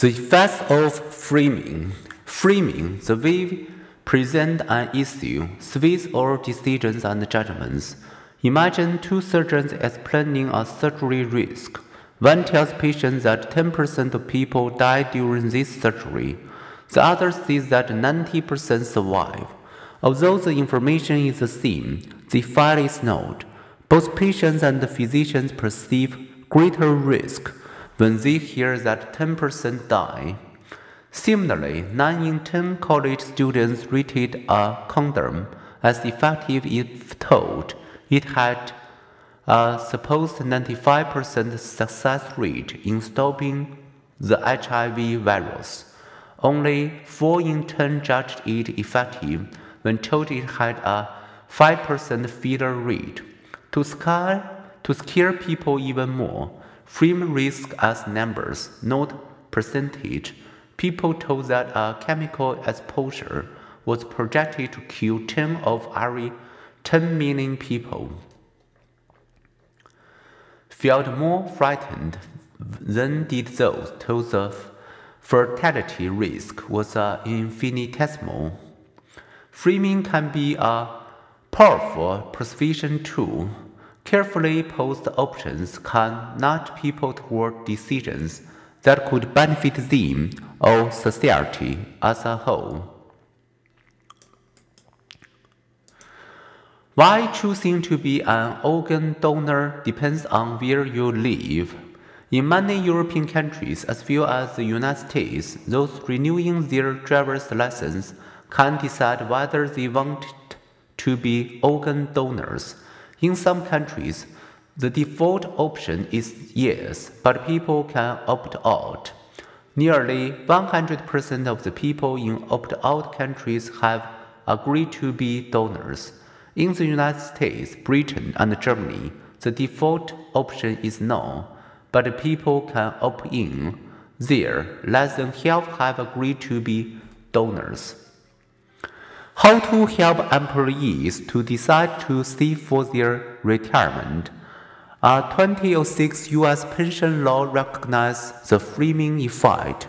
The effects of framing. Framing, the way present an issue, swings or decisions and judgments. Imagine two surgeons explaining a surgery risk. One tells patients that 10% of people die during this surgery. The other says that 90% survive. Although the information is the same, the file is not. Both patients and physicians perceive greater risk when they hear that 10% die. Similarly, 9 in 10 college students rated a condom as effective if told it had a supposed 95% success rate in stopping the HIV virus. Only 4 in 10 judged it effective when told it had a 5% failure rate. To scare, to scare people even more, frame risk as numbers, not percentage. People told that a chemical exposure was projected to kill 10 of every 10 million people. Felt more frightened than did those told the fertility risk was infinitesimal. Framing can be a powerful persuasion tool. Carefully posed options can nudge people toward decisions that could benefit them or society as a whole. Why choosing to be an organ donor depends on where you live. In many European countries, as well as the United States, those renewing their driver's license can decide whether they want to be organ donors. In some countries, the default option is yes, but people can opt out. Nearly 100% of the people in opt out countries have agreed to be donors. In the United States, Britain, and Germany, the default option is no, but people can opt in. There, less than half have agreed to be donors. How to help employees to decide to save for their retirement. A 2006 U.S. pension law recognized the framing effect.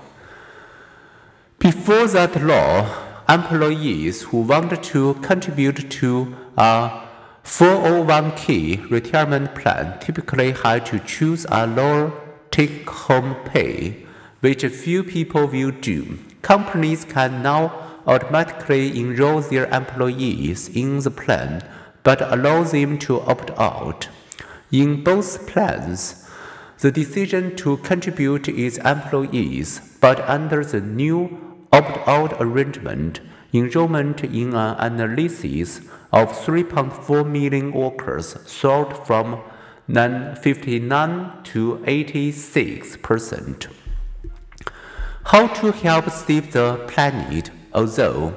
Before that law, employees who wanted to contribute to a 401k retirement plan typically had to choose a lower take home pay, which few people will do. Companies can now automatically enroll their employees in the plan but allow them to opt out. In both plans, the decision to contribute is employees, but under the new opt out arrangement, enrollment in an analysis of 3.4 million workers soared from 59 to 86 percent. How to help save the planet? Although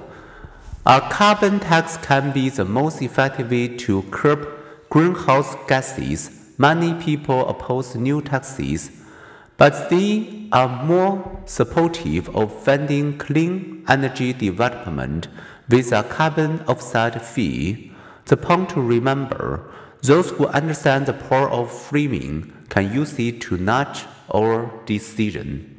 a carbon tax can be the most effective way to curb greenhouse gases, many people oppose new taxes, but they are more supportive of funding clean energy development with a carbon offset fee. The point to remember those who understand the power of framing can use it to nudge our decision.